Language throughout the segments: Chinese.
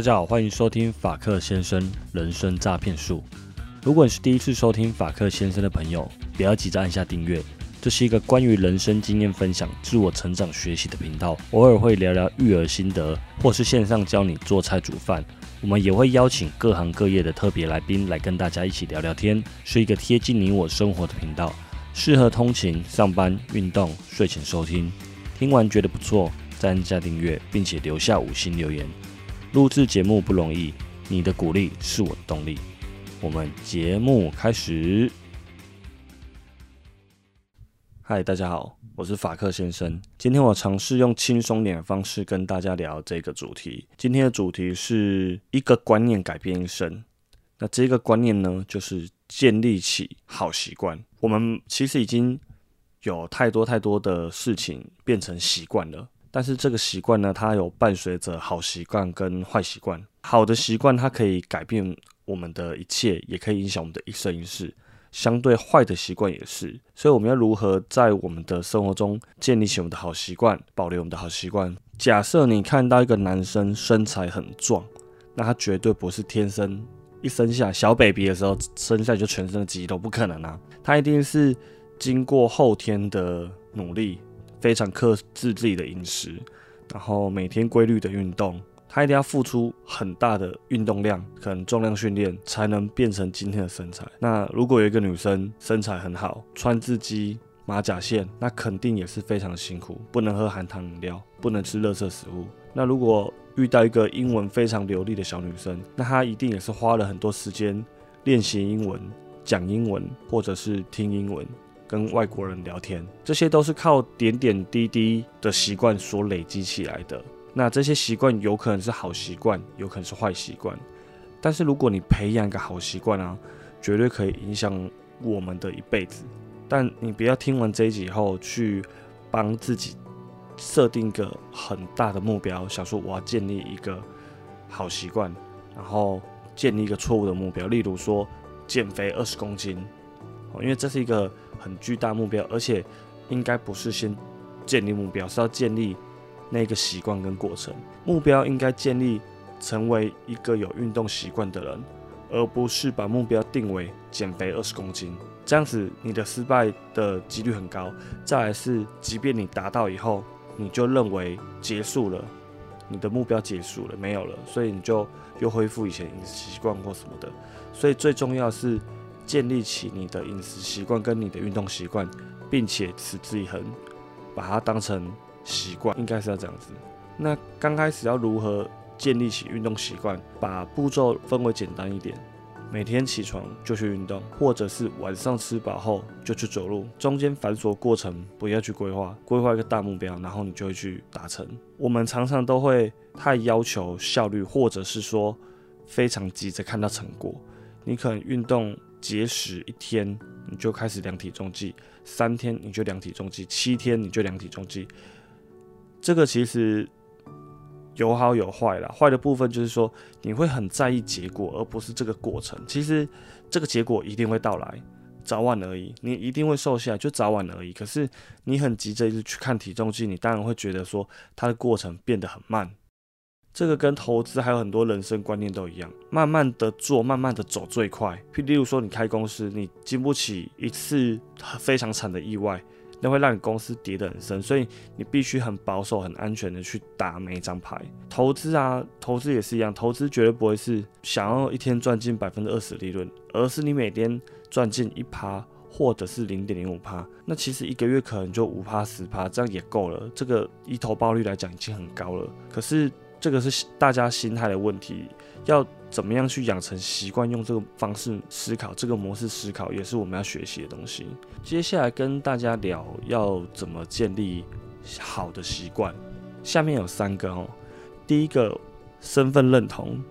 大家好，欢迎收听法克先生人生诈骗术。如果你是第一次收听法克先生的朋友，不要急着按下订阅。这是一个关于人生经验分享、自我成长学习的频道，偶尔会聊聊育儿心得，或是线上教你做菜煮饭。我们也会邀请各行各业的特别来宾来跟大家一起聊聊天，是一个贴近你我生活的频道，适合通勤、上班、运动、睡前收听。听完觉得不错，再按下订阅，并且留下五星留言。录制节目不容易，你的鼓励是我的动力。我们节目开始。嗨，大家好，我是法克先生。今天我尝试用轻松点的方式跟大家聊这个主题。今天的主题是一个观念改变一生。那这个观念呢，就是建立起好习惯。我们其实已经。有太多太多的事情变成习惯了，但是这个习惯呢，它有伴随着好习惯跟坏习惯。好的习惯它可以改变我们的一切，也可以影响我们的一生一世。相对坏的习惯也是，所以我们要如何在我们的生活中建立起我们的好习惯，保留我们的好习惯？假设你看到一个男生身材很壮，那他绝对不是天生一生下小 baby 的时候生下就全身的肌肉，不可能啊，他一定是。经过后天的努力，非常克制自己的饮食，然后每天规律的运动，他一定要付出很大的运动量，可能重量训练才能变成今天的身材。那如果有一个女生身材很好，穿自肌、马甲线，那肯定也是非常辛苦，不能喝含糖饮料，不能吃垃圾食物。那如果遇到一个英文非常流利的小女生，那她一定也是花了很多时间练习英文、讲英文，或者是听英文。跟外国人聊天，这些都是靠点点滴滴的习惯所累积起来的。那这些习惯有可能是好习惯，有可能是坏习惯。但是如果你培养一个好习惯啊，绝对可以影响我们的一辈子。但你不要听完这一集以后去帮自己设定一个很大的目标，想说我要建立一个好习惯，然后建立一个错误的目标，例如说减肥二十公斤，因为这是一个。很巨大目标，而且应该不是先建立目标，是要建立那个习惯跟过程。目标应该建立成为一个有运动习惯的人，而不是把目标定为减肥二十公斤。这样子你的失败的几率很高。再来是，即便你达到以后，你就认为结束了，你的目标结束了，没有了，所以你就又恢复以前饮食习惯或什么的。所以最重要是。建立起你的饮食习惯跟你的运动习惯，并且持之以恒，把它当成习惯，应该是要这样子。那刚开始要如何建立起运动习惯？把步骤分为简单一点，每天起床就去运动，或者是晚上吃饱后就去走路。中间繁琐过程不要去规划，规划一个大目标，然后你就会去达成。我们常常都会太要求效率，或者是说非常急着看到成果。你可能运动。节食一天，你就开始量体重计；三天你就量体重计；七天你就量体重计。这个其实有好有坏啦。坏的部分就是说，你会很在意结果，而不是这个过程。其实这个结果一定会到来，早晚而已。你一定会瘦下来，就早晚而已。可是你很急着一直去看体重计，你当然会觉得说，它的过程变得很慢。这个跟投资还有很多人生观念都一样，慢慢的做，慢慢的走最快。例如说，你开公司，你经不起一次非常惨的意外，那会让你公司跌得很深，所以你必须很保守、很安全的去打每一张牌。投资啊，投资也是一样，投资绝对不会是想要一天赚进百分之二十利润，而是你每天赚进一趴或者是零点零五趴，那其实一个月可能就五趴十趴，这样也够了。这个一投报率来讲已经很高了，可是。这个是大家心态的问题，要怎么样去养成习惯，用这个方式思考，这个模式思考也是我们要学习的东西。接下来跟大家聊要怎么建立好的习惯，下面有三个哦。第一个，身份认同，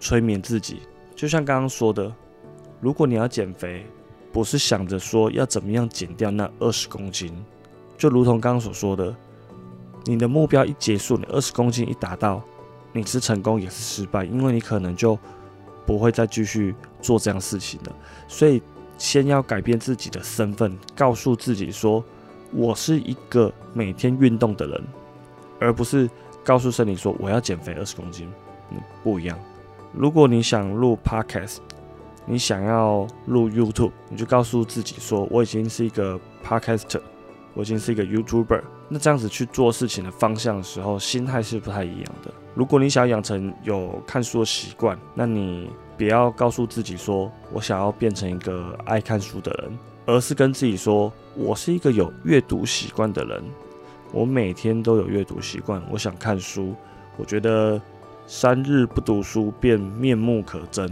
催眠自己，就像刚刚说的，如果你要减肥，不是想着说要怎么样减掉那二十公斤，就如同刚刚所说的，你的目标一结束，你二十公斤一达到。你是成功也是失败，因为你可能就不会再继续做这样事情了。所以，先要改变自己的身份，告诉自己说：“我是一个每天运动的人，而不是告诉身体说我要减肥二十公斤。”不一样。如果你想录 Podcast，你想要录 YouTube，你就告诉自己说，我已经是一个 Podcaster，我已经是一个 YouTuber。那这样子去做事情的方向的时候，心态是不太一样的。如果你想养成有看书的习惯，那你不要告诉自己说我想要变成一个爱看书的人，而是跟自己说我是一个有阅读习惯的人。我每天都有阅读习惯，我想看书。我觉得三日不读书便面目可憎，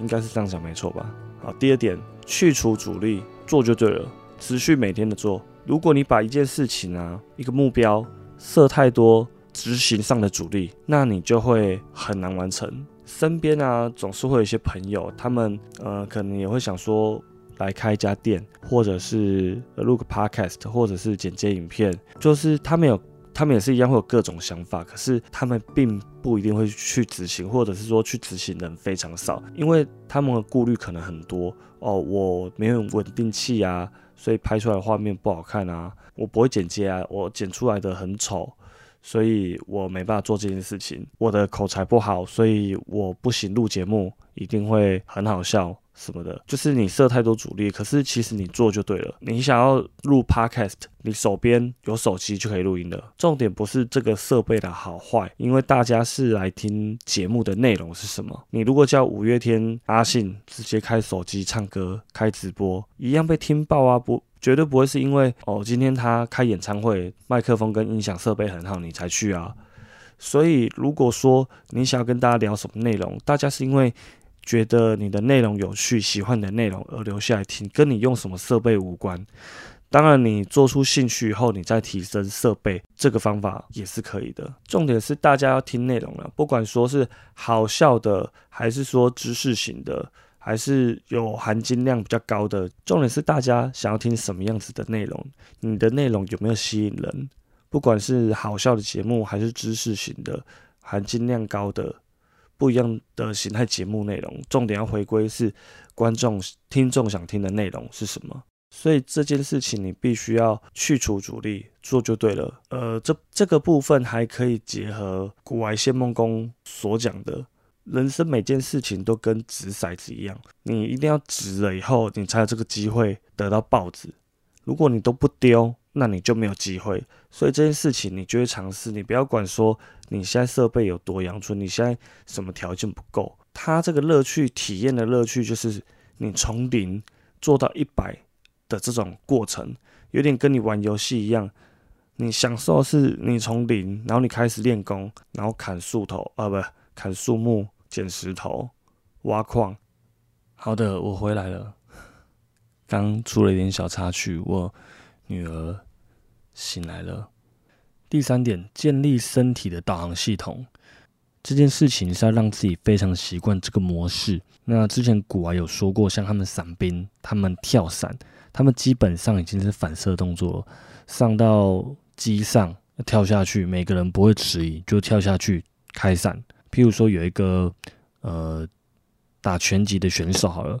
应该是这样讲没错吧？好，第二点，去除阻力，做就对了，持续每天的做。如果你把一件事情啊，一个目标设太多执行上的阻力，那你就会很难完成。身边啊，总是会有一些朋友，他们呃，可能也会想说。来开一家店，或者是录个 podcast，或者是剪接影片，就是他们有，他们也是一样会有各种想法，可是他们并不一定会去执行，或者是说去执行的人非常少，因为他们的顾虑可能很多哦，我没有稳定器啊，所以拍出来的画面不好看啊，我不会剪接啊，我剪出来的很丑，所以我没办法做这件事情，我的口才不好，所以我不行录节目，一定会很好笑。什么的，就是你设太多阻力，可是其实你做就对了。你想要录 podcast，你手边有手机就可以录音了。重点不是这个设备的好坏，因为大家是来听节目的内容是什么。你如果叫五月天阿信直接开手机唱歌、开直播，一样被听爆啊！不，绝对不会是因为哦，今天他开演唱会，麦克风跟音响设备很好，你才去啊。所以如果说你想要跟大家聊什么内容，大家是因为。觉得你的内容有趣，喜欢你的内容而留下来听，跟你用什么设备无关。当然，你做出兴趣以后，你再提升设备，这个方法也是可以的。重点是大家要听内容了，不管说是好笑的，还是说知识型的，还是有含金量比较高的。重点是大家想要听什么样子的内容，你的内容有没有吸引人？不管是好笑的节目，还是知识型的，含金量高的。不一样的形态节目内容，重点要回归是观众、听众想听的内容是什么。所以这件事情你必须要去除阻力，做就对了。呃，这这个部分还可以结合古玩仙梦宫所讲的，人生每件事情都跟掷骰子一样，你一定要掷了以后，你才有这个机会得到豹子。如果你都不丢，那你就没有机会。所以这件事情你就会尝试，你不要管说。你现在设备有多阳春？你现在什么条件不够？它这个乐趣体验的乐趣，就是你从零做到一百的这种过程，有点跟你玩游戏一样。你享受是你从零，然后你开始练功，然后砍树头啊，不，砍树木、捡石头、挖矿。好的，我回来了。刚出了一点小插曲，我女儿醒来了。第三点，建立身体的导航系统，这件事情是要让自己非常习惯这个模式。那之前古啊有说过，像他们伞兵，他们跳伞，他们基本上已经是反射动作，上到机上跳下去，每个人不会迟疑，就跳下去开伞。譬如说有一个呃打拳击的选手好了，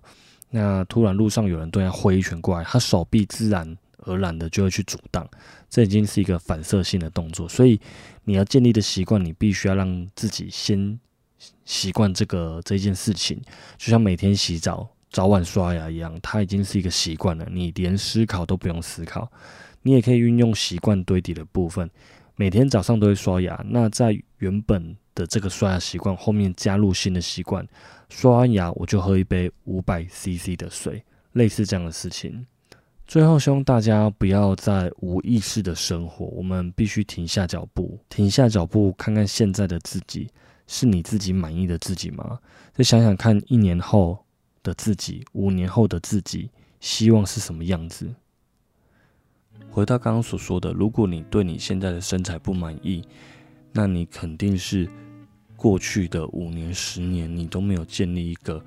那突然路上有人对他挥一拳过来，他手臂自然。而然的就会去阻挡，这已经是一个反射性的动作。所以你要建立的习惯，你必须要让自己先习惯这个这件事情，就像每天洗澡、早晚刷牙一样，它已经是一个习惯了。你连思考都不用思考，你也可以运用习惯堆叠的部分，每天早上都会刷牙。那在原本的这个刷牙习惯后面加入新的习惯，刷完牙我就喝一杯五百 CC 的水，类似这样的事情。最后，希望大家不要再无意识的生活，我们必须停下脚步，停下脚步，看看现在的自己是你自己满意的自己吗？再想想看，一年后的自己，五年后的自己，希望是什么样子？回到刚刚所说的，如果你对你现在的身材不满意，那你肯定是过去的五年、十年，你都没有建立一个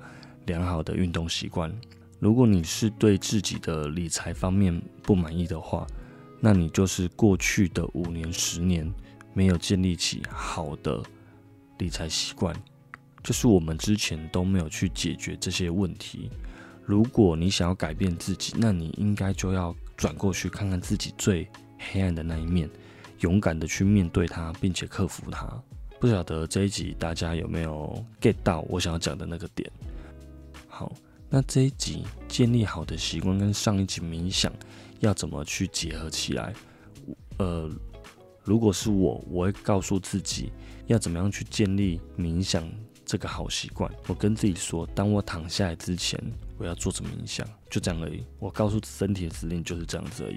良好的运动习惯。如果你是对自己的理财方面不满意的话，那你就是过去的五年、十年没有建立起好的理财习惯，就是我们之前都没有去解决这些问题。如果你想要改变自己，那你应该就要转过去看看自己最黑暗的那一面，勇敢的去面对它，并且克服它。不晓得这一集大家有没有 get 到我想要讲的那个点？好，那这一集建立好的习惯跟上一集冥想要怎么去结合起来？呃，如果是我，我会告诉自己要怎么样去建立冥想这个好习惯。我跟自己说，当我躺下来之前，我要做着冥想，就这样而已。我告诉身体的指令就是这样子而已。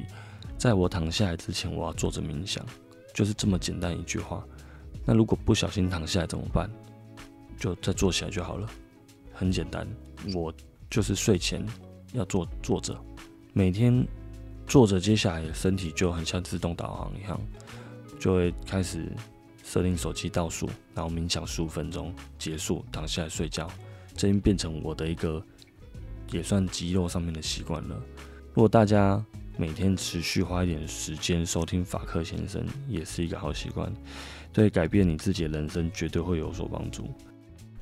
在我躺下来之前，我要做着冥想，就是这么简单一句话。那如果不小心躺下来怎么办？就再坐起来就好了，很简单。我就是睡前要坐坐着，每天坐着，接下来身体就很像自动导航一样，就会开始设定手机倒数，然后冥想十五分钟结束，躺下来睡觉。这已经变成我的一个也算肌肉上面的习惯了。如果大家每天持续花一点时间收听法克先生，也是一个好习惯。对改变你自己的人生绝对会有所帮助。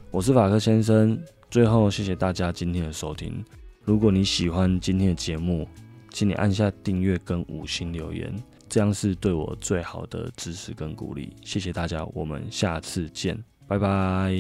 我是法克先生，最后谢谢大家今天的收听。如果你喜欢今天的节目，请你按下订阅跟五星留言，这样是对我最好的支持跟鼓励。谢谢大家，我们下次见，拜拜。